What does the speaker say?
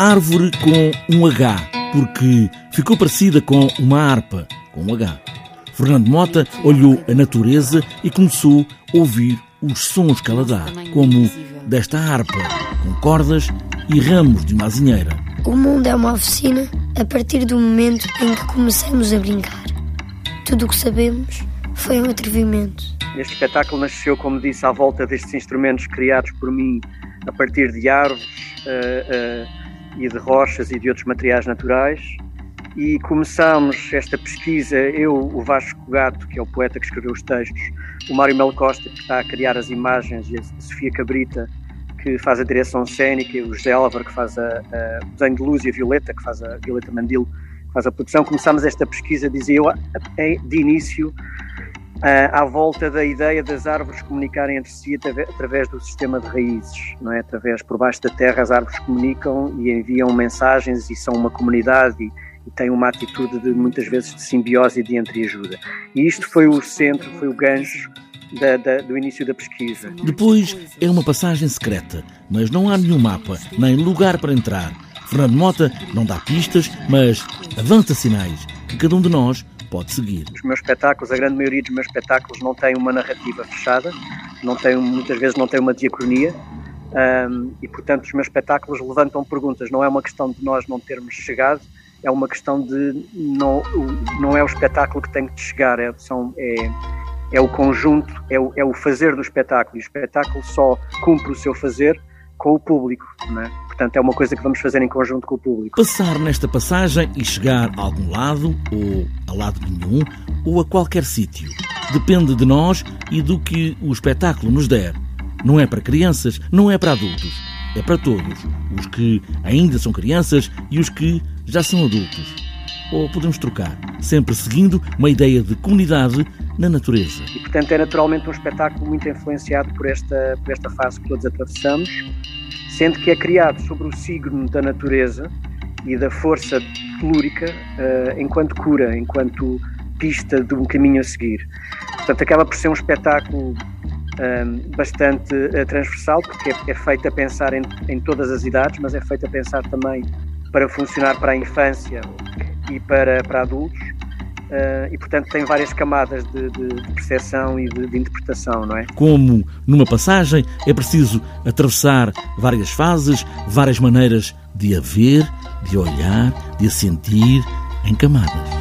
árvore com um H, porque ficou parecida com uma harpa com um H. Fernando Mota olhou a natureza e começou a ouvir os sons que ela dá, como desta harpa, com cordas e ramos de uma azinheira. O mundo é uma oficina a partir do momento em que começamos a brincar. Tudo o que sabemos foi um atrevimento. Este espetáculo nasceu, como disse, à volta destes instrumentos criados por mim a partir de árvores uh, uh, e de rochas e de outros materiais naturais. E começámos esta pesquisa, eu, o Vasco Gato, que é o poeta que escreveu os textos, o Mário Melo Costa, que está a criar as imagens, e a Sofia Cabrita, que faz a direção cênica, e o José Álvaro, que faz a, a, o desenho de luz, e a Violeta, que faz a Violeta Mandilo, que faz a produção. Começámos esta pesquisa, dizia eu, de início, à volta da ideia das árvores comunicarem entre si através do sistema de raízes, não é? Através por baixo da terra as árvores comunicam e enviam mensagens e são uma comunidade e, e têm uma atitude de muitas vezes de simbiose e de entreajuda. E isto foi o centro, foi o gancho da, da, do início da pesquisa. Depois é uma passagem secreta, mas não há nenhum mapa, nem lugar para entrar. Fernando Mota não dá pistas, mas avança sinais que cada um de nós pode seguir. Os meus espetáculos, a grande maioria dos meus espetáculos não tem uma narrativa fechada, não tem, muitas vezes não tem uma diacronia, um, e portanto os meus espetáculos levantam perguntas. Não é uma questão de nós não termos chegado, é uma questão de não, não é o espetáculo que tem que chegar, é, são, é, é o conjunto, é o, é o fazer do espetáculo. E o espetáculo só cumpre o seu fazer com o público, não é? Portanto, é uma coisa que vamos fazer em conjunto com o público. Passar nesta passagem e chegar a algum lado, ou a lado nenhum, ou a qualquer sítio. Depende de nós e do que o espetáculo nos der. Não é para crianças, não é para adultos. É para todos. Os que ainda são crianças e os que já são adultos. Ou podemos trocar, sempre seguindo uma ideia de comunidade na natureza. E, portanto, é naturalmente um espetáculo muito influenciado por esta, por esta fase que todos atravessamos sendo que é criado sobre o signo da natureza e da força telúrica uh, enquanto cura, enquanto pista de um caminho a seguir. Portanto, acaba por ser um espetáculo um, eh, bastante uh, transversal, porque é, é, feito a pensar em, em, todas as idades, mas é feito a pensar também para funcionar para a infância e para, para adultos. Uh, e, portanto, tem várias camadas de, de, de percepção e de, de, interpretação, não é? Como numa passagem, é preciso atravessar várias fases, várias maneiras de a ver, de olhar, de a sentir em camadas.